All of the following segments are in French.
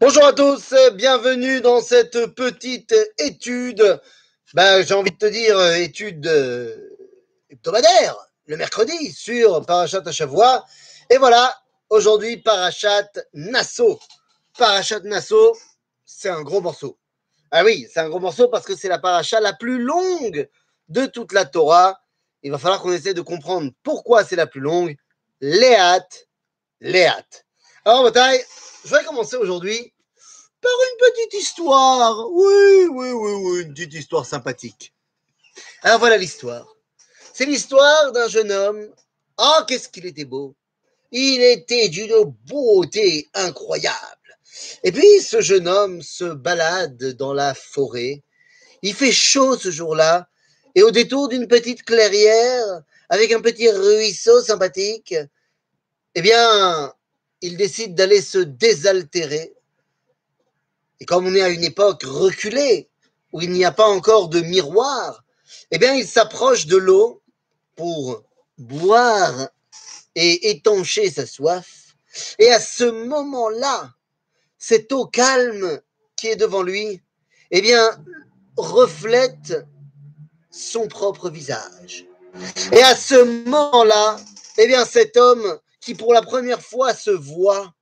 Bonjour à tous, bienvenue dans cette petite étude. Ben, j'ai envie de te dire étude euh, hebdomadaire, le mercredi sur Parachat Shavua. Et voilà, aujourd'hui Parachat Nassau. Parachat Nassau, c'est un gros morceau. Ah oui, c'est un gros morceau parce que c'est la paracha la plus longue de toute la Torah. Il va falloir qu'on essaie de comprendre pourquoi c'est la plus longue. Léat, Léat. Alors, bataille, je vais commencer aujourd'hui par une petite histoire. Oui, oui, oui, oui, une petite histoire sympathique. Alors voilà l'histoire. C'est l'histoire d'un jeune homme. Oh, qu'est-ce qu'il était beau. Il était d'une beauté incroyable. Et puis ce jeune homme se balade dans la forêt. Il fait chaud ce jour-là. Et au détour d'une petite clairière, avec un petit ruisseau sympathique, eh bien, il décide d'aller se désaltérer. Et comme on est à une époque reculée, où il n'y a pas encore de miroir, eh bien, il s'approche de l'eau pour boire et étancher sa soif. Et à ce moment-là, cette eau calme qui est devant lui, eh bien, reflète son propre visage. Et à ce moment-là, eh bien, cet homme qui pour la première fois se voit,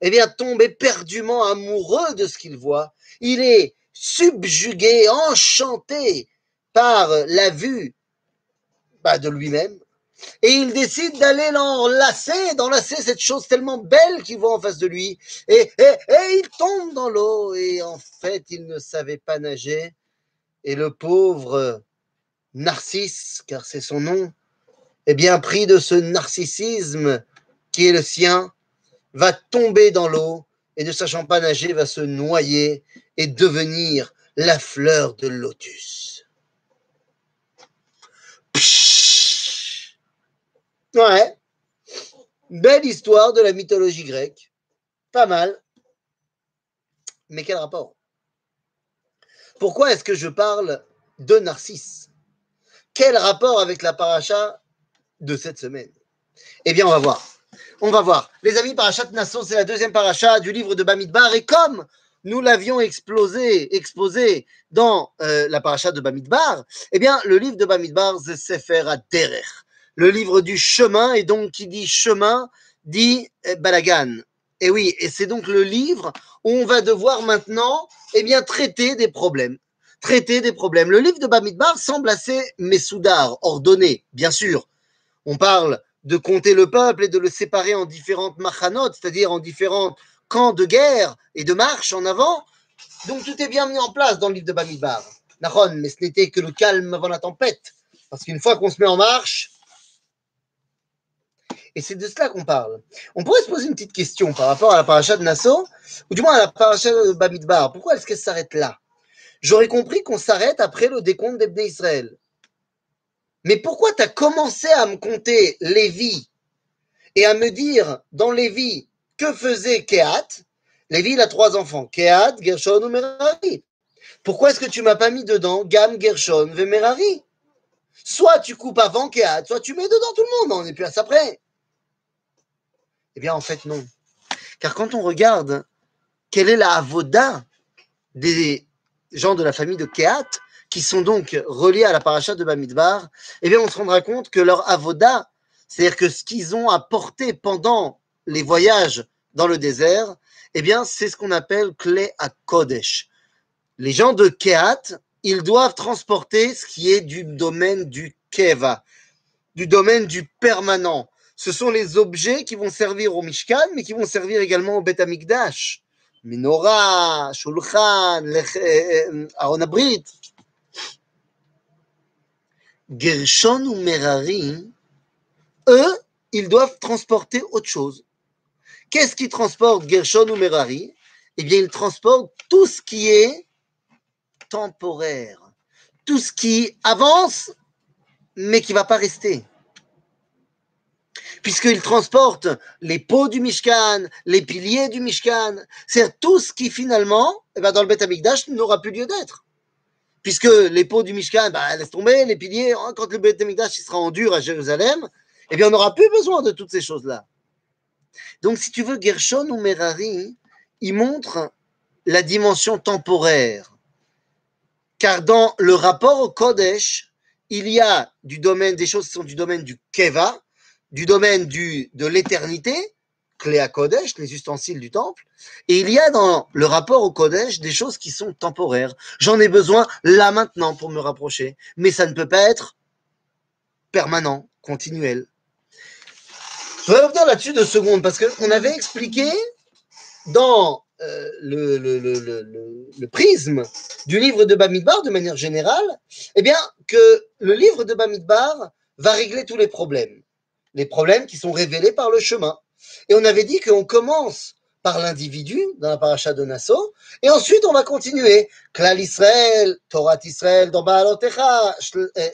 eh bien, tombe éperdument amoureux de ce qu'il voit. Il est subjugué, enchanté par la vue bah, de lui-même. Et il décide d'aller l'enlacer, d'enlacer cette chose tellement belle qu'il voit en face de lui. Et, et, et il tombe dans l'eau. Et en fait, il ne savait pas nager. Et le pauvre Narcisse, car c'est son nom, eh bien, pris de ce narcissisme qui est le sien, va tomber dans l'eau et ne sachant pas nager, va se noyer et devenir la fleur de lotus. Ouais. Belle histoire de la mythologie grecque. Pas mal. Mais quel rapport? Pourquoi est-ce que je parle de Narcisse? Quel rapport avec la paracha de cette semaine Eh bien, on va voir. On va voir. Les amis, Parachat Nassau, c'est la deuxième paracha du livre de Bamidbar. Et comme nous l'avions explosé, exposé dans euh, la paracha de Bamidbar, eh bien, le livre de Bamidbar, c'est Sefer Aderer, le livre du chemin. Et donc, qui dit chemin, dit eh, balagan. Et oui, et c'est donc le livre où on va devoir maintenant, eh bien, traiter des problèmes. Traiter des problèmes. Le livre de Bamidbar semble assez messoudar, ordonné, bien sûr. On parle de compter le peuple et de le séparer en différentes machanotes, c'est-à-dire en différents camps de guerre et de marche en avant. Donc tout est bien mis en place dans le livre de Bamidbar. Nahon, mais ce n'était que le calme avant la tempête. Parce qu'une fois qu'on se met en marche, et c'est de cela qu'on parle. On pourrait se poser une petite question par rapport à la paracha de Nassau, ou du moins à la paracha de Bamidbar. Pourquoi est-ce qu'elle s'arrête là? J'aurais compris qu'on s'arrête après le décompte d'Ebné Israël. Mais pourquoi tu as commencé à me compter Lévi et à me dire dans Lévi que faisait Kehat Lévi, il a trois enfants Kehat, Gershon ou Merari. Pourquoi est-ce que tu m'as pas mis dedans? Gam, Gershon, Merari Soit tu coupes avant Kehat, soit tu mets dedans tout le monde, on n'est plus à ça près. Eh bien, en fait, non. Car quand on regarde quelle est la avoda des gens de la famille de Kehat, qui sont donc reliés à la paracha de Bamidbar, eh bien, on se rendra compte que leur avoda, c'est-à-dire que ce qu'ils ont apporté pendant les voyages dans le désert, eh bien, c'est ce qu'on appelle clé à Kodesh. Les gens de Kehat, ils doivent transporter ce qui est du domaine du Keva, du domaine du permanent. Ce sont les objets qui vont servir au Mishkan, mais qui vont servir également au Bet Amikdash. Menorah, Shulchan, Aaron Abrit, Gershon ou Merari, eux, ils doivent transporter autre chose. Qu'est-ce qui transporte Gershon ou Merari? Eh bien, ils transportent tout ce qui est temporaire, tout ce qui avance, mais qui ne va pas rester. Puisqu'ils transportent les pots du Mishkan, les piliers du Mishkan, c'est tout ce qui finalement, eh ben, dans le Beth n'aura plus lieu d'être puisque les pots du Mishkan, bah, laisse tomber, les piliers, hein, quand le Beth sera en dur à Jérusalem, eh bien, on n'aura plus besoin de toutes ces choses-là. Donc, si tu veux, Gershon ou Merari, il montre la dimension temporaire. Car dans le rapport au Kodesh, il y a du domaine des choses qui sont du domaine du Keva, du domaine de l'éternité, Cléa Kodesh, les ustensiles du temple, et il y a dans le rapport au Kodesh des choses qui sont temporaires. J'en ai besoin là maintenant pour me rapprocher, mais ça ne peut pas être permanent, continuel. Je vais revenir là-dessus deux secondes parce qu'on avait expliqué dans euh, le, le, prisme du livre de Bamidbar de manière générale, eh bien, que le livre de Bamidbar va régler tous les problèmes. Les problèmes qui sont révélés par le chemin. Et on avait dit qu'on commence par l'individu dans la paracha de Nassau, et ensuite on va continuer. Klal Israël, Torah Israël dans Baalotecha,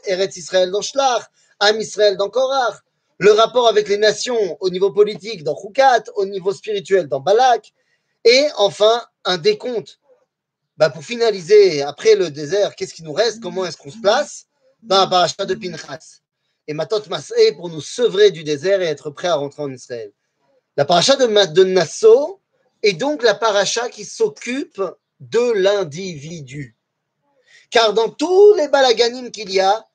Eretz Israël dans Shlach, Am Israël dans Korach, le rapport avec les nations au niveau politique dans Chukat, au niveau spirituel dans Balak, et enfin un décompte. Bah pour finaliser, après le désert, qu'est-ce qui nous reste? Comment est-ce qu'on se place? Dans la paracha de Pinchas. Et Matot Masé pour nous sevrer du désert et être prêt à rentrer en Israël. La paracha de, Nassau est donc la paracha qui s'occupe de l'individu. Car dans tous les balaganim qu'il y a,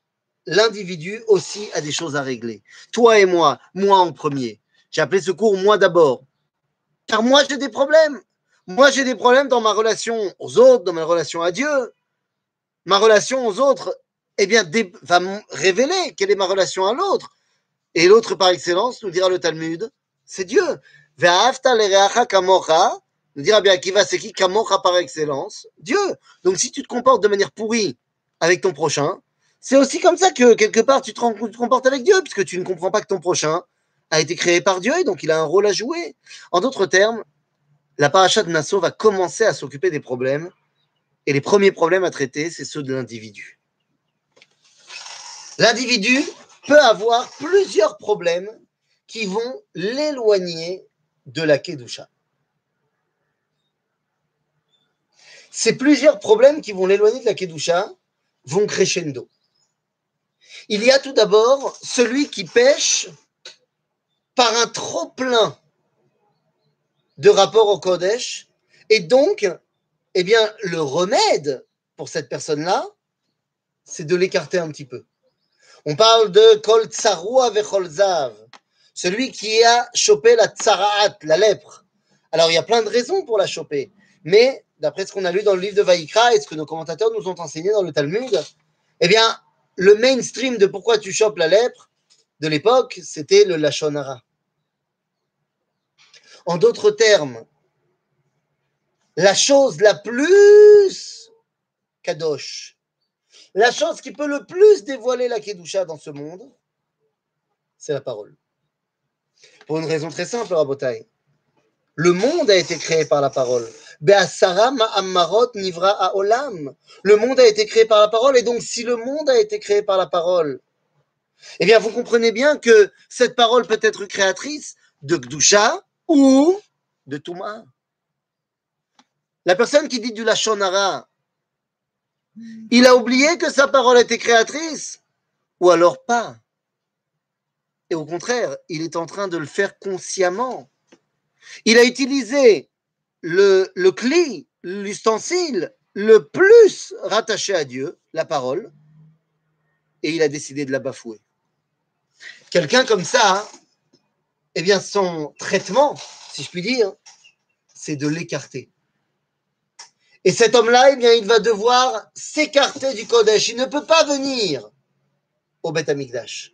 l'individu aussi a des choses à régler. Toi et moi, moi en premier. J'ai appelé ce cours moi d'abord. Car moi, j'ai des problèmes. Moi, j'ai des problèmes dans ma relation aux autres, dans ma relation à Dieu. Ma relation aux autres, eh bien, va révéler quelle est ma relation à l'autre. Et l'autre, par excellence, nous dira le Talmud, c'est Dieu. Nous dira bien qui va, c'est qui? Kamocha par excellence Dieu. Donc si tu te comportes de manière pourrie avec ton prochain, c'est aussi comme ça que quelque part tu te, comportes avec Dieu, puisque tu ne comprends pas que ton prochain a été créé par Dieu et donc il a un rôle à jouer. En d'autres termes, la paracha de Nassau va commencer à s'occuper des problèmes et les premiers problèmes à traiter, c'est ceux de l'individu. L'individu peut avoir plusieurs problèmes qui vont l'éloigner de la Kedusha. Ces plusieurs problèmes qui vont l'éloigner de la Kedusha vont crescendo. Il y a tout d'abord celui qui pêche par un trop plein de rapport au Kodesh et donc, eh bien, le remède pour cette personne-là, c'est de l'écarter un petit peu. On parle de Kol Tsarua Vecholzav, celui qui a chopé la tsaraat, la lèpre. Alors, il y a plein de raisons pour la choper. Mais, d'après ce qu'on a lu dans le livre de Vaïkra et ce que nos commentateurs nous ont enseigné dans le Talmud, eh bien, le mainstream de pourquoi tu chopes la lèpre de l'époque, c'était le Lachonara. En d'autres termes, la chose la plus kadosh, la chose qui peut le plus dévoiler la Kedusha dans ce monde, c'est la parole. Pour une raison très simple, Rabotai. Le monde a été créé par la parole. nivra. Le monde a été créé par la parole, et donc si le monde a été créé par la parole, eh bien vous comprenez bien que cette parole peut être créatrice de Gdusha ou de Touma. La personne qui dit du Lachonara, il a oublié que sa parole était créatrice, ou alors pas. Au contraire, il est en train de le faire consciemment. Il a utilisé le, le cli, l'ustensile le plus rattaché à Dieu, la parole, et il a décidé de la bafouer. Quelqu'un comme ça, eh bien, son traitement, si je puis dire, c'est de l'écarter. Et cet homme-là, eh bien, il va devoir s'écarter du Kodesh. Il ne peut pas venir au Beth Amikdash.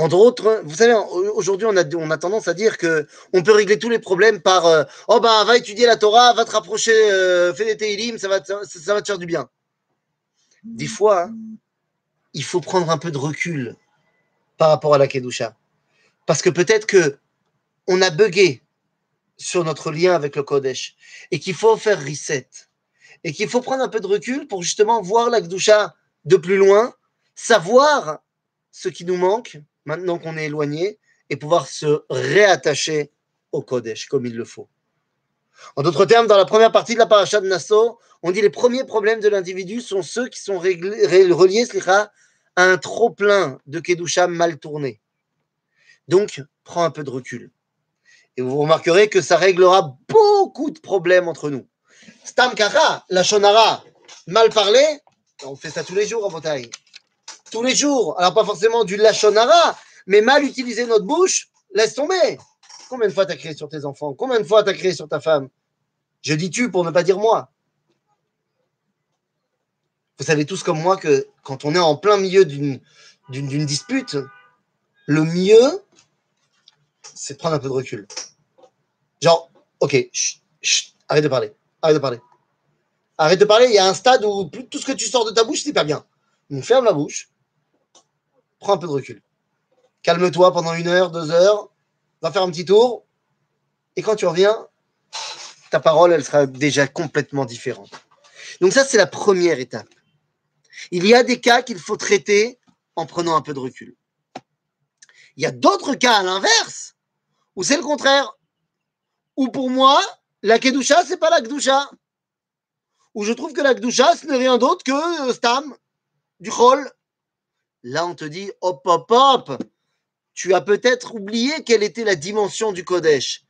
Entre autres, vous savez, aujourd'hui, on a, tendance à dire que on peut régler tous les problèmes par euh, oh ben va étudier la Torah, va te rapprocher, euh, fais des Teilim, ça va, te, faire du bien. Des fois, hein, il faut prendre un peu de recul par rapport à la Kedusha. Parce que peut-être que on a bugué sur notre lien avec le Kodesh et qu'il faut faire reset et qu'il faut prendre un peu de recul pour justement voir la Gdusha de plus loin, savoir ce qui nous manque maintenant qu'on est éloigné et pouvoir se réattacher au Kodesh comme il le faut. En d'autres termes, dans la première partie de la paracha de Nassau, on dit les premiers problèmes de l'individu sont ceux qui sont reliés à un trop-plein de Kedusha mal tourné. Donc, prends un peu de recul. Et vous remarquerez que ça réglera beaucoup de problèmes entre nous. Stam kara, la shonara, mal parlé, on fait ça tous les jours en bataille. Tous les jours. Alors, pas forcément du lachonara, mais mal utiliser notre bouche, laisse tomber. Combien de fois tu as créé sur tes enfants? Combien de fois tu as créé sur ta femme? Je dis tu pour ne pas dire moi. Vous savez tous comme moi que quand on est en plein milieu d'une dispute, le mieux, c'est prendre un peu de recul. Genre, ok, arrête de parler, arrête de parler. Arrête de parler, il y a un stade où tout ce que tu sors de ta bouche, c'est pas bien. Donc ferme la bouche, prends un peu de recul. Calme-toi pendant une heure, deux heures, va faire un petit tour, et quand tu reviens, ta parole, elle sera déjà complètement différente. Donc ça, c'est la première étape. Il y a des cas qu'il faut traiter en prenant un peu de recul. Il y a d'autres cas à l'inverse, où c'est le contraire. Où pour moi, la Kedusha, c'est pas la Kedusha. Où je trouve que la Kedusha, ce n'est rien d'autre que euh, Stam, du Chol. Là, on te dit, hop, hop, hop, tu as peut-être oublié quelle était la dimension du Kodesh.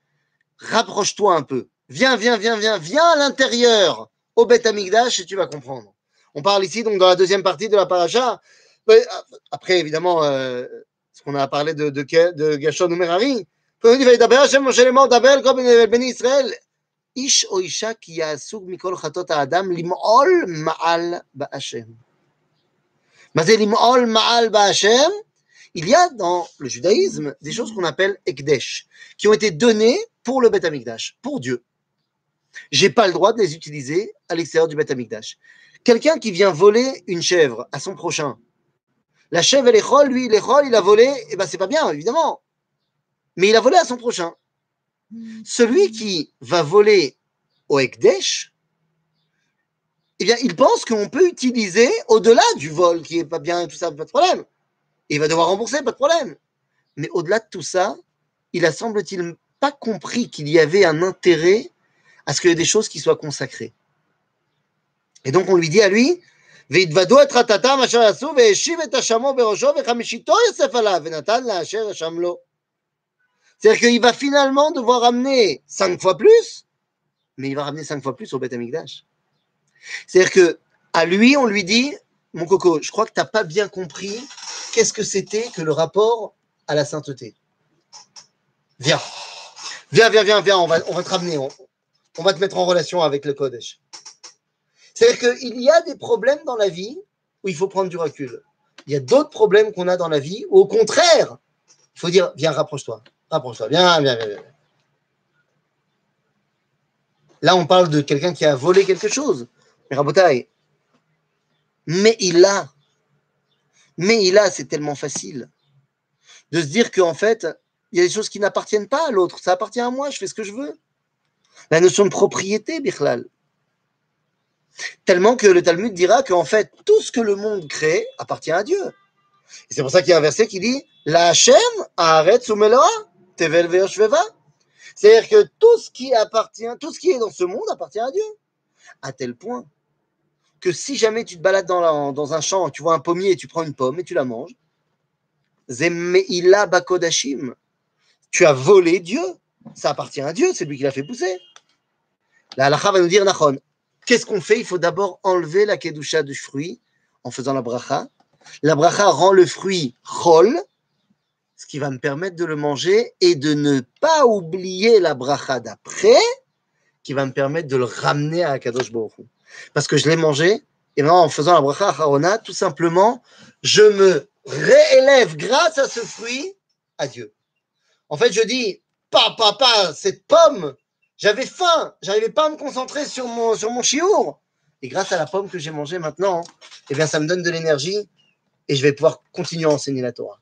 Rapproche-toi un peu. Viens, viens, viens, viens, viens à l'intérieur, au Beth Amigdash, et tu vas comprendre. On parle ici, donc, dans la deuxième partie de la paracha. Euh, après, évidemment, euh, ce qu'on a parlé de, de, de Merari. On dit, ben ben Ish o Isha mikol chatot adam lim'ol ma'al ba'ashem. Il y a dans le judaïsme des choses qu'on appelle ekdesh, qui ont été données pour le Beth Amikdash, pour Dieu. J'ai pas le droit de les utiliser à l'extérieur du Beth Amikdash. Quelqu'un qui vient voler une chèvre à son prochain, la chèvre, elle est chol, lui, il est chol, il a volé, et eh ben c'est pas bien, évidemment. Mais il a volé à son prochain. Celui qui va voler au Ekdesh, eh bien, il pense qu'on peut utiliser au-delà du vol qui est pas bien et tout ça, pas de problème. Il va devoir rembourser, pas de problème. Mais au-delà de tout ça, il a semble-t-il pas compris qu'il y avait un intérêt à ce qu'il y ait des choses qui soient consacrées. Et donc on lui dit à lui, c'est-à-dire qu'il va finalement devoir amener cinq fois plus, mais il va ramener cinq fois plus au Beth Amikdash. C'est-à-dire que à lui, on lui dit, mon coco, je crois que tu n'as pas bien compris qu'est-ce que c'était que le rapport à la sainteté. Viens, viens, viens, viens, viens, on va, te ramener, on, on va te mettre en relation avec le Kodesh. C'est-à-dire qu'il y a des problèmes dans la vie où il faut prendre du recul. Il y a d'autres problèmes qu'on a dans la vie où, au contraire, il faut dire Viens, rapproche-toi, rapproche-toi, viens, viens, viens, viens. Là, on parle de quelqu'un qui a volé quelque chose. Mais mais il a. Mais il a, c'est tellement facile de se dire qu'en fait, il y a des choses qui n'appartiennent pas à l'autre. Ça appartient à moi, je fais ce que je veux. La notion de propriété, Birlal. Tellement que le Talmud dira qu'en fait, tout ce que le monde crée appartient à Dieu. Et c'est pour ça qu'il y a un verset qui dit La Hashem Haaretz Umeloa Tevel Veoshveva. C'est-à-dire que tout ce qui appartient, tout ce qui est dans ce monde appartient à Dieu. À tel point que si jamais tu te balades dans, un champ, tu vois un pommier et tu prends une pomme et tu la manges, Bakodashim, tu as volé Dieu. Ça appartient à Dieu, c'est lui qui l'a fait pousser. La halakha va nous dire Nachon, Qu'est-ce qu'on fait? Il faut d'abord enlever la kedusha du fruit en faisant la bracha. La bracha rend le fruit chol, ce qui va me permettre de le manger et de ne pas oublier la bracha d'après, qui va me permettre de le ramener à Kadosh Parce que je l'ai mangé, et maintenant en faisant la bracha harona, tout simplement, je me réélève grâce à ce fruit à Dieu. En fait, je dis, papa, papa, cette pomme, j'avais faim, j'arrivais pas à me concentrer sur mon, sur mon chiour. Et grâce à la pomme que j'ai mangée maintenant, eh bien, ça me donne de l'énergie et je vais pouvoir continuer à enseigner la Torah.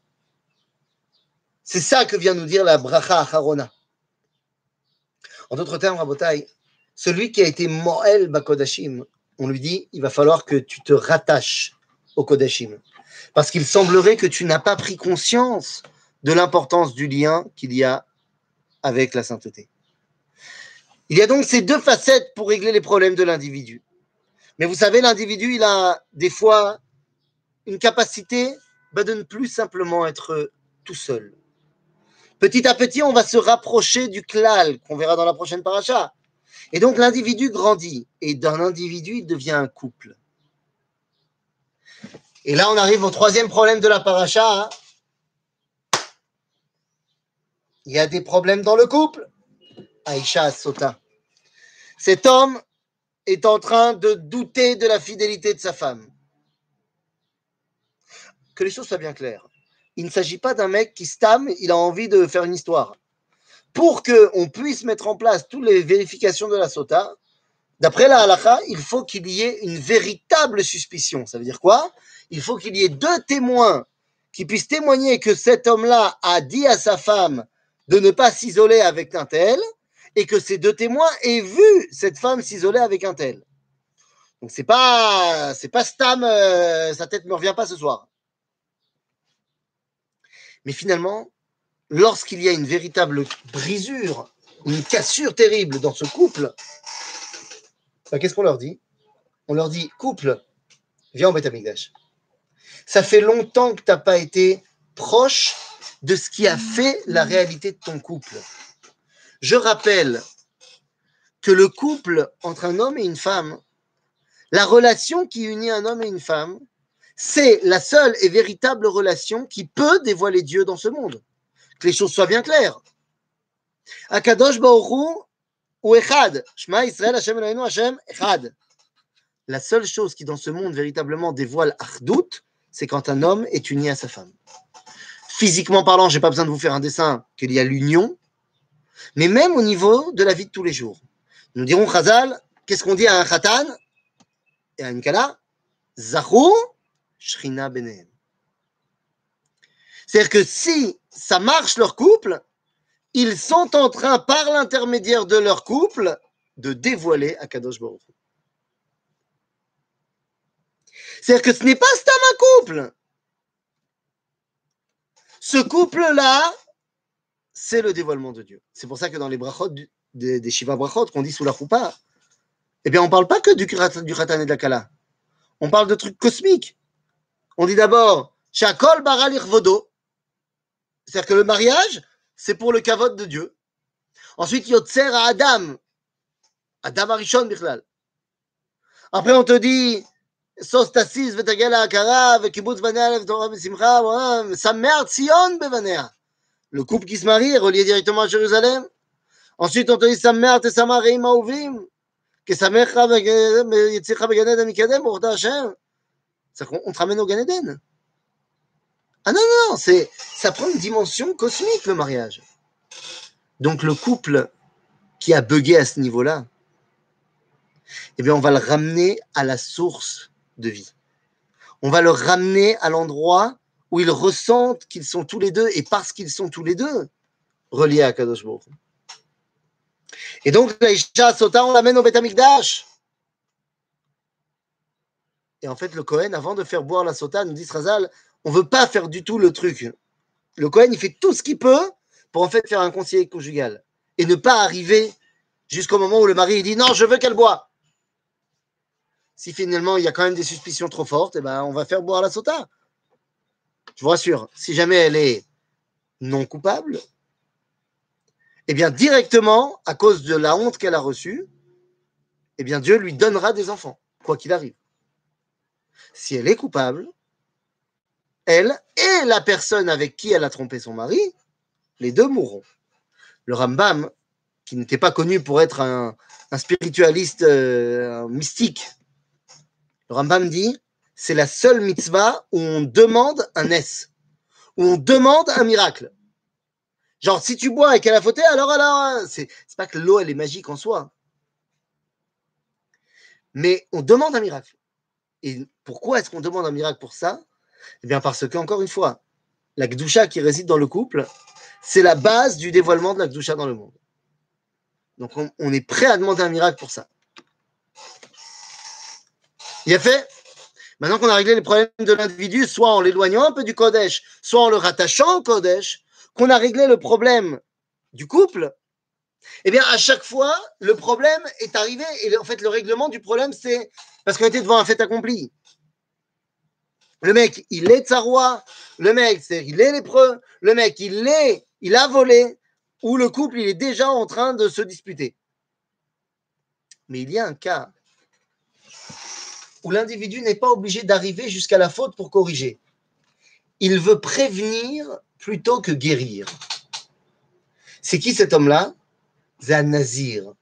C'est ça que vient nous dire la bracha acharona. En d'autres termes, Rabotai, celui qui a été Moël Bakodashim, on lui dit il va falloir que tu te rattaches au Kodashim. Parce qu'il semblerait que tu n'as pas pris conscience de l'importance du lien qu'il y a avec la sainteté. Il y a donc ces deux facettes pour régler les problèmes de l'individu. Mais vous savez, l'individu, il a des fois une capacité bah, de ne plus simplement être tout seul. Petit à petit, on va se rapprocher du klal qu'on verra dans la prochaine paracha. Et donc l'individu grandit et d'un individu, il devient un couple. Et là, on arrive au troisième problème de la paracha. Il y a des problèmes dans le couple. Aïcha Sota. Cet homme est en train de douter de la fidélité de sa femme. Que les choses soient bien claires. Il ne s'agit pas d'un mec qui stame, il a envie de faire une histoire. Pour qu'on puisse mettre en place toutes les vérifications de la sota, d'après la halakha, il faut qu'il y ait une véritable suspicion. Ça veut dire quoi? Il faut qu'il y ait deux témoins qui puissent témoigner que cet homme-là a dit à sa femme de ne pas s'isoler avec un tel, et que ces deux témoins aient vu cette femme s'isoler avec un tel. Donc c'est pas c'est pas Stam, euh, sa tête ne me revient pas ce soir. Mais finalement, lorsqu'il y a une véritable brisure, une cassure terrible dans ce couple, bah, qu'est-ce qu'on leur dit? On leur dit couple, viens en Betamigdash. Ça fait longtemps que tu n'as pas été proche de ce qui a fait la réalité de ton couple. Je rappelle que le couple entre un homme et une femme, la relation qui unit un homme et une femme, c'est la seule et véritable relation qui peut dévoiler Dieu dans ce monde. Que les choses soient bien claires. Akadosh ou. Shema Israël Hashem Eloheinu Hashem. La seule chose qui dans ce monde véritablement dévoile Achdout, c'est quand un homme est uni à sa femme. Physiquement parlant, je n'ai pas besoin de vous faire un dessin qu'il y a l'union, mais même au niveau de la vie de tous les jours. Nous dirons Chazal, qu'est-ce qu'on dit à un Khatan et à une Kala? Zahou Shrina Benehem. C'est-à-dire que si ça marche leur couple, ils sont en train, par l'intermédiaire de leur couple, de dévoiler Akadosh Baruch. C'est-à-dire que ce n'est pas Stam un couple. Ce couple-là, c'est le dévoilement de Dieu. C'est pour ça que dans les brachot, des, Shiva brachot qu'on dit sous la roupa, eh bien, on ne parle pas que du, du Khatan et de la Kala. On parle de trucs cosmiques. On dit d'abord, Shakol Baral Irvodo. C'est-à-dire que le mariage, c'est pour le cavote de Dieu. Ensuite, Yotzer à Adam. Adam Arishon Bichlal. Après, on te dit, Sos Tassis, Vetagela Akara, Vekibutz Vanea, Torah Besimcha, sa mère Tzion Bevanea. Le couple qui se marie est relié directement à Jérusalem. Ensuite, on te dit, sa mère Tessama Reim Que sa mère Yitzcha Beganed Amikadem, Orda Hashem. C'est-à-dire qu'on te ramène au Ganeden. Ah non, non, c'est, ça prend une dimension cosmique, le mariage. Donc, le couple qui a bugué à ce niveau-là, eh bien, on va le ramener à la source de vie. On va le ramener à l'endroit où ils ressentent qu'ils sont tous les deux, et parce qu'ils sont tous les deux, reliés à Kadosh. Et donc, la Sota, on l'amène au Beth Et en fait, le Cohen, avant de faire boire la Sota, nous dit Razal, on veut pas faire du tout le truc. Le Cohen, il fait tout ce qu'il peut pour en fait faire un conseiller conjugal. Et ne pas arriver jusqu'au moment où le mari dit non, je veux qu'elle boive. Si finalement il y a quand même des suspicions trop fortes, eh ben, on va faire boire la Sota. Je vous rassure, si jamais elle est non coupable, eh bien directement, à cause de la honte qu'elle a reçue, eh bien Dieu lui donnera des enfants, quoi qu'il arrive. Si elle est coupable, elle et la personne avec qui elle a trompé son mari, les deux mourront. Le Rambam, qui n'était pas connu pour être un, spiritualiste euh, mystique, le Rambam dit c'est la seule mitzvah où on demande un S, où on demande un miracle. Genre, si tu bois et qu'elle a fauté, alors, alors, c'est pas que l'eau, elle est magique en soi. Mais on demande un miracle. Et pourquoi est-ce qu'on demande un miracle pour ça? Eh bien, parce que, encore une fois, la Gdusha qui réside dans le couple, c'est la base du dévoilement de la Gdusha dans le monde. Donc on, est prêt à demander un miracle pour ça. Il a fait Maintenant qu'on a réglé les problèmes de l'individu, soit en l'éloignant un peu du Kodesh, soit en le rattachant au Kodesh, qu'on a réglé le problème du couple, eh bien, à chaque fois, le problème est arrivé. Et en fait, le règlement du problème, c'est parce qu'on était devant un fait accompli. Le mec, il est roi. Le mec, c'est il est lépreux. Le mec, il est, il a volé. Ou le couple, il est déjà en train de se disputer. Mais il y a un cas où l'individu n'est pas obligé d'arriver jusqu'à la faute pour corriger. Il veut prévenir plutôt que guérir. C'est qui cet homme-là? C'est nazir.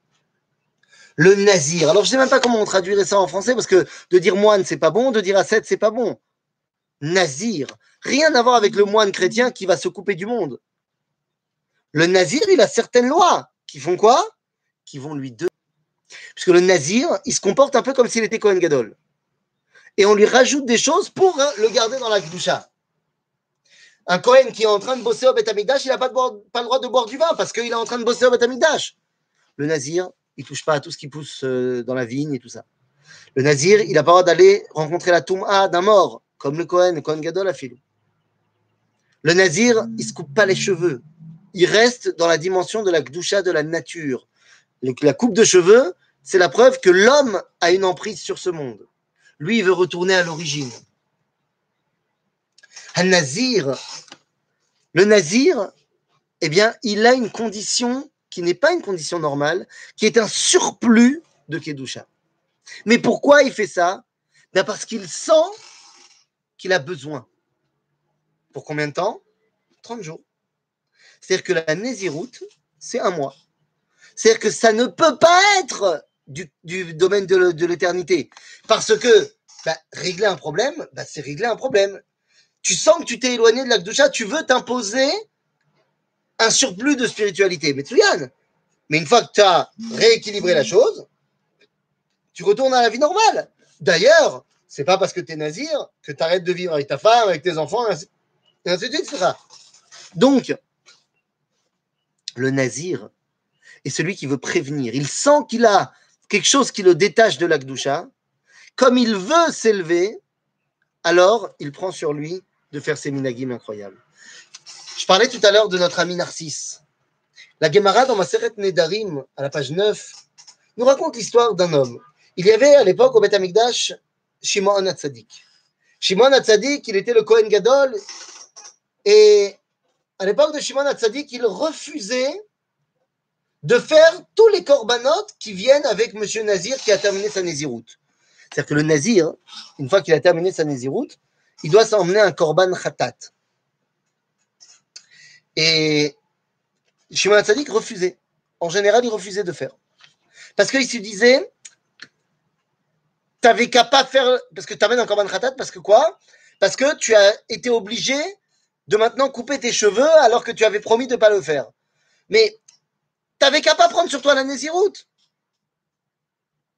Le nazir. Alors, je ne sais même pas comment on traduirait ça en français, parce que de dire moine, c'est pas bon, de dire ascète, c'est pas bon. Nazir. Rien à voir avec le moine chrétien qui va se couper du monde. Le nazir, il a certaines lois qui font quoi? Qui vont lui donner. Puisque le nazir, il se comporte un peu comme s'il était Cohen Gadol et on lui rajoute des choses pour hein, le garder dans la Gdusha. Un Cohen qui est en train de bosser au Beth il n'a pas, pas, le droit de boire du vin parce qu'il est en train de bosser au Beth Le Nazir, il touche pas à tout ce qui pousse euh, dans la vigne et tout ça. Le Nazir, il n'a pas le droit d'aller rencontrer la Toum'a d'un mort, comme le Cohen, le Cohen Gadol a fait. Le Nazir, il se coupe pas les cheveux. Il reste dans la dimension de la Gdusha de la nature. La coupe de cheveux, c'est la preuve que l'homme a une emprise sur ce monde. Lui, il veut retourner à l'origine. Un nazir, le nazir, eh bien, il a une condition qui n'est pas une condition normale, qui est un surplus de Kedusha. Mais pourquoi il fait ça? Ben Parce qu'il sent qu'il a besoin. Pour combien de temps? 30 jours. C'est-à-dire que la Néziroute, c'est un mois. C'est-à-dire que ça ne peut pas être du, domaine de, l'éternité. Parce que bah, régler un problème, bah, c'est régler un problème. Tu sens que tu t'es éloigné de l'Akdoucha, tu veux t'imposer un surplus de spiritualité. Mais Yann, mais une fois que tu as rééquilibré la chose, tu retournes à la vie normale. D'ailleurs, c'est pas parce que tu es nazir que tu arrêtes de vivre avec ta femme, avec tes enfants, et ainsi, de suite, Donc, le nazir est celui qui veut prévenir. Il sent qu'il a quelque chose qui le détache de l'Akdoucha, comme il veut s'élever, alors il prend sur lui de faire ses minagim incroyables. Je parlais tout à l'heure de notre ami Narcisse. La Gemara dans Maseret Nedarim, à la page 9, nous raconte l'histoire d'un homme. Il y avait à l'époque au Beth Amikdash Shimon Hatzadik. Shimon Hatzadik, il était le Kohen Gadol, et à l'époque de Shimon Hatzadik, il refusait de faire tous les corbanotes qui viennent avec Monsieur Nazir qui a terminé sa Néziroute. C'est-à-dire que le Nazir, une fois qu'il a terminé sa Néziroute, il doit s'emmener un korban khatat. Et Shimon Hatzadik refusait. En général, il refusait de faire. Parce qu'il se disait, t'avais qu'à pas faire, parce que tu amènes un korban khatat, parce que quoi? Parce que tu as été obligé de maintenant couper tes cheveux alors que tu avais promis de pas le faire. Mais T'avais qu'à pas prendre sur toi la Néziroute.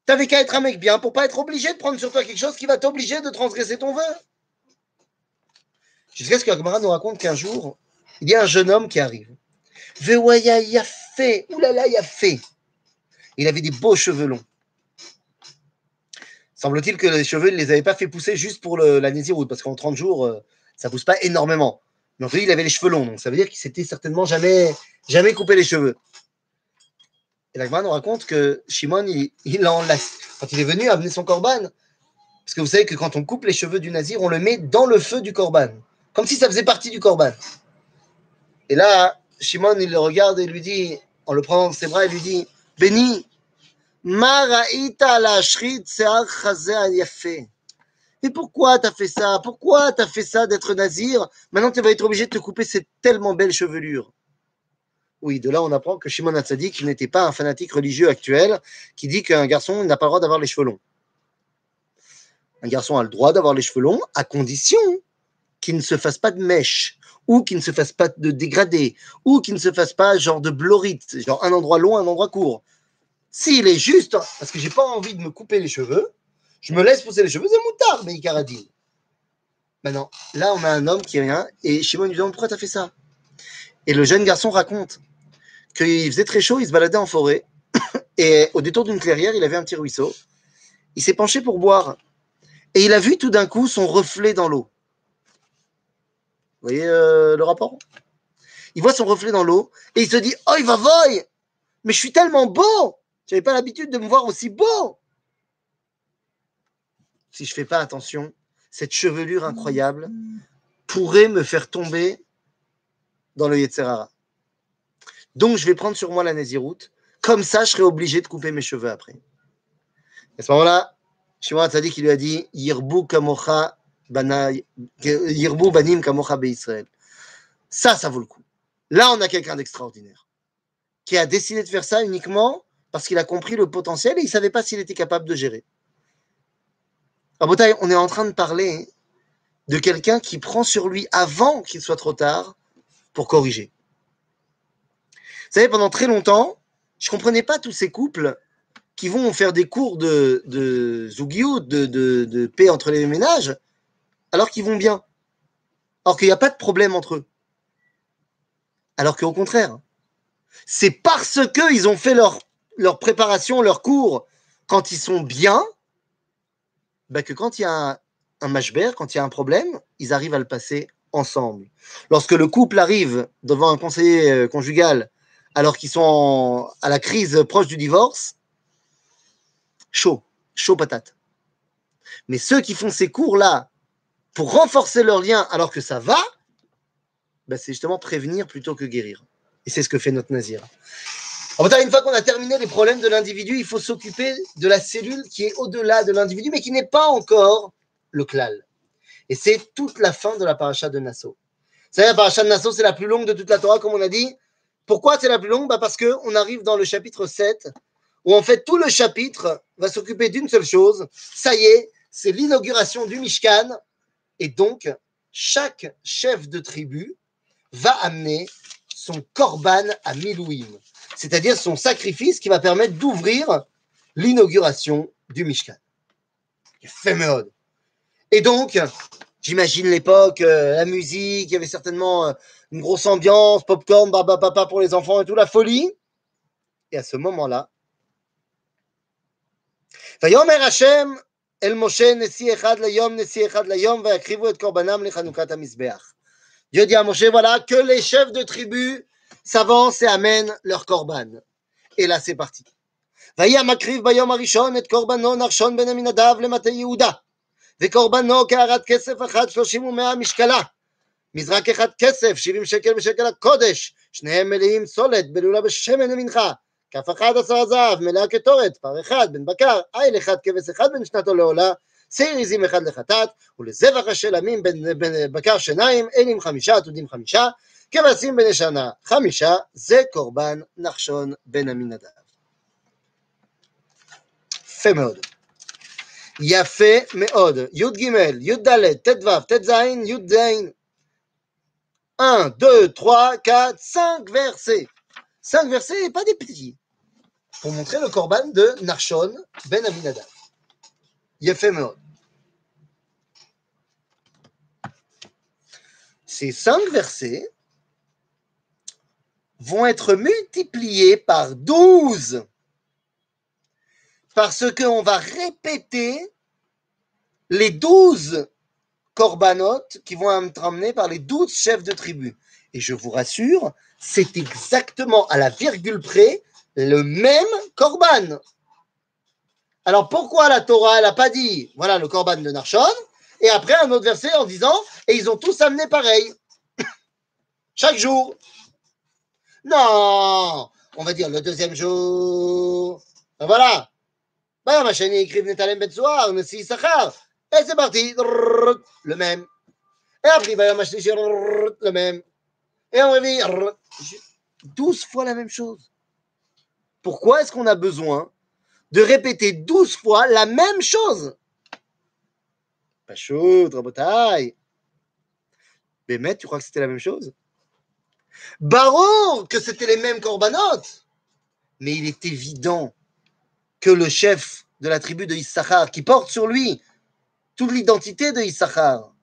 T'avais qu'à être un mec bien pour pas être obligé de prendre sur toi quelque chose qui va t'obliger de transgresser ton vœu. Jusqu'à ce que Agmara nous raconte qu'un jour, il y a un jeune homme qui arrive. Vewaya fait, oulala fait. Il avait des beaux cheveux longs. Semble-t-il que les cheveux, il ne les avait pas fait pousser juste pour le, la Néziroute, parce qu'en 30 jours, ça euh, ça pousse pas énormément. Mais en fait, il avait les cheveux longs, donc ça veut dire qu'il s'était certainement jamais, jamais coupé les cheveux. Et la nous raconte que Shimon, il, il en quand il est venu amener son corban, parce que vous savez que quand on coupe les cheveux du nazir, on le met dans le feu du corban, comme si ça faisait partie du corban. Et là, Shimon, il le regarde et lui dit, en le prenant dans ses bras, il lui dit, Béni, Maraïta la Et pourquoi tu as fait ça? Pourquoi tu as fait ça d'être nazir? Maintenant, tu vas être obligé de te couper cette tellement belle chevelure. Oui, de là, on apprend que Shimon Hatzadik n'était pas un fanatique religieux actuel qui dit qu'un garçon n'a pas le droit d'avoir les cheveux longs. Un garçon a le droit d'avoir les cheveux longs à condition qu'il ne se fasse pas de mèche, ou qu'il ne se fasse pas de dégradé, ou qu'il ne se fasse pas genre de blorite, genre un endroit long, un endroit court. S'il est juste, parce que j'ai pas envie de me couper les cheveux, je me laisse pousser les cheveux, c'est moutard, mais dit. Maintenant, là, on a un homme qui vient, et Shimon lui dit Pourquoi tu as fait ça? Et le jeune garçon raconte qu'il faisait très chaud, il se baladait en forêt. Et au détour d'une clairière, il avait un petit ruisseau. Il s'est penché pour boire. Et il a vu tout d'un coup son reflet dans l'eau. Vous voyez euh, le rapport? Il voit son reflet dans l'eau et il se dit Oh, il va voy Mais je suis tellement beau Je n'avais pas l'habitude de me voir aussi beau Si je ne fais pas attention, cette chevelure incroyable pourrait me faire tomber dans le Yetzerara. Donc, je vais prendre sur moi la Néziroute. Comme ça, je serai obligé de couper mes cheveux après. À ce moment-là, Shimon Tzadik, il lui a dit Yirbu kamocha Yirbu banim kamocha Israël. Ça, ça vaut le coup. Là, on a quelqu'un d'extraordinaire qui a décidé de faire ça uniquement parce qu'il a compris le potentiel et il ne savait pas s'il était capable de gérer. Rabotai, on est en train de parler de quelqu'un qui prend sur lui avant qu'il soit trop tard pour corriger. Vous savez, pendant très longtemps, je ne comprenais pas tous ces couples qui vont faire des cours de, de de, de, paix entre les ménages, alors qu'ils vont bien. Alors qu'il n'y a pas de problème entre eux. Alors qu'au contraire, c'est parce qu'ils ont fait leur, leur préparation, leur cours, quand ils sont bien, bah que quand il y a un, un quand il y a un problème, ils arrivent à le passer ensemble. Lorsque le couple arrive devant un conseiller euh, conjugal alors qu'ils sont à la crise proche du divorce, chaud, chaud patate. Mais ceux qui font ces cours-là pour renforcer leur lien alors que ça va, ben c'est justement prévenir plutôt que guérir. Et c'est ce que fait notre Nazir. En fait, une fois qu'on a terminé les problèmes de l'individu, il faut s'occuper de la cellule qui est au-delà de l'individu, mais qui n'est pas encore le klal. Et c'est toute la fin de la paracha de Nassau. Vous savez, la paracha de Nassau, c'est la plus longue de toute la Torah, comme on a dit. Pourquoi c'est la plus longue? Bah Parce qu'on arrive dans le chapitre 7, où en fait tout le chapitre va s'occuper d'une seule chose. Ça y est, c'est l'inauguration du Mishkan. Et donc, chaque chef de tribu va amener son korban à Milouim, c'est-à-dire son sacrifice qui va permettre d'ouvrir l'inauguration du Mishkan. mode. Et donc, j'imagine l'époque, euh, la musique, il y avait certainement euh, une grosse ambiance, popcorn, baba papa pour les enfants et tout, la folie. Et à ce moment-là, ויאמר השם אל משה נשיא אחד ליום, נשיא אחד ליום, ויקריבו את קורבנם לחנוכת המזבח. Dieu dit à Moshe, voilà, que les chefs de tribu s'avancent et amènent leur korban. Et là, c'est parti. ויהי המקריב ביום הראשון את קורבנו נחשון בן עמינדב למטה יהודה, וקורבנו קערת כסף אחת שלושים ומאה משקלה. מזרק אחד כסף, שבעים שקל בשקל הקודש, שניהם מלאים סולת, בלולה בשמן למנחה, כף אחד עשר זהב, מלאה קטורת, פר אחד, בן בקר, איל אחד, כבש אחד בין שנתו לעולה, שעיר עזים אחד לחטאת, ולזבח השלמים בין בקר שיניים, עינים חמישה, עתודים חמישה, כבשים בני שנה חמישה, זה קורבן נחשון בן עמינדב. יפה מאוד. יפה מאוד. י"ג, י"ד, ט"ו, ט"ז, י"ז. 1, 2, 3, 4, 5 versets. 5 versets et pas des petits. pour montrer le korban de Narshon ben Aminadab. fait Meod. Ces cinq versets vont être multipliés par douze parce qu'on va répéter les douze corbanotes qui vont être emmenés par les douze chefs de tribu. Et je vous rassure, c'est exactement à la virgule près le même korban. Alors pourquoi la Torah, n'a pas dit, voilà le korban de Narshon, et après un autre verset en disant, et ils ont tous amené pareil, chaque jour. Non, on va dire le deuxième jour. Ben voilà. Ben, Sachar. Et c'est parti. Le même. Et après, ben, le même. Et on revient. Douze fois la même chose. Pourquoi est-ce qu'on a besoin de répéter douze fois la même chose? Pas chaud, Rabotai. Mais tu crois que c'était la même chose? Baron, que c'était les mêmes corbanotes. Mais il est évident que le chef de la tribu de Issachar, qui porte sur lui toute l'identité de Issachar,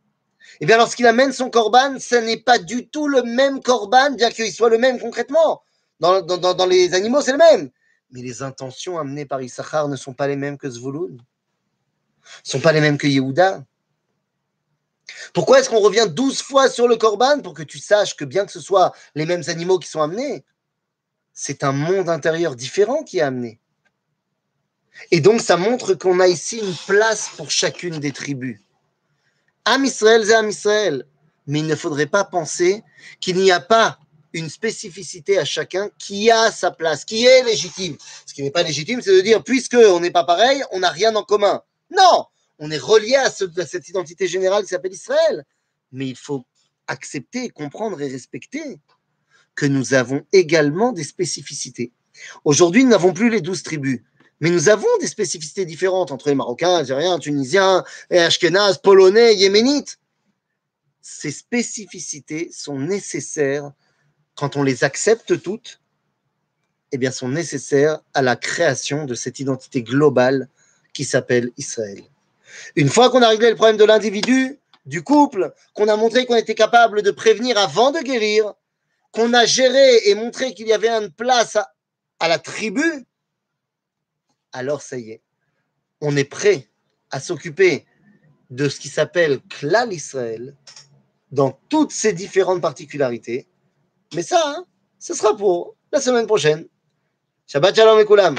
eh bien, lorsqu'il amène son corban, ce n'est pas du tout le même corban, bien qu'il soit le même concrètement. Dans, les animaux, c'est le même. Mais les intentions amenées par Issachar ne sont pas les mêmes que Zvulun, ne sont pas les mêmes que Yehuda. Pourquoi est-ce qu'on revient douze fois sur le Corban pour que tu saches que bien que ce soit les mêmes animaux qui sont amenés, c'est un monde intérieur différent qui est amené. Et donc ça montre qu'on a ici une place pour chacune des tribus. Am Israël, c'est Israël. Mais il ne faudrait pas penser qu'il n'y a pas une spécificité à chacun qui a sa place, qui est légitime. Ce qui n'est pas légitime, c'est de dire, puisque on n'est pas pareil, on n'a rien en commun. Non, on est relié à, cette identité générale qui s'appelle Israël. Mais il faut accepter, comprendre et respecter que nous avons également des spécificités. Aujourd'hui, nous n'avons plus les douze tribus, mais nous avons des spécificités différentes entre les Marocains, Algériens, Tunisiens, Ashkenaz, Polonais, Yéménites. Ces spécificités sont nécessaires quand on les accepte toutes, eh bien, sont nécessaires à la création de cette identité globale qui s'appelle Israël. Une fois qu'on a réglé le problème de l'individu, du couple, qu'on a montré qu'on était capable de prévenir avant de guérir, qu'on a géré et montré qu'il y avait une place à, la tribu, alors ça y est, on est prêt à s'occuper de ce qui s'appelle Klal Israël dans toutes ses différentes particularités. Mais ça, hein, ce sera pour la semaine prochaine. Shabbat Shalom et Kulam.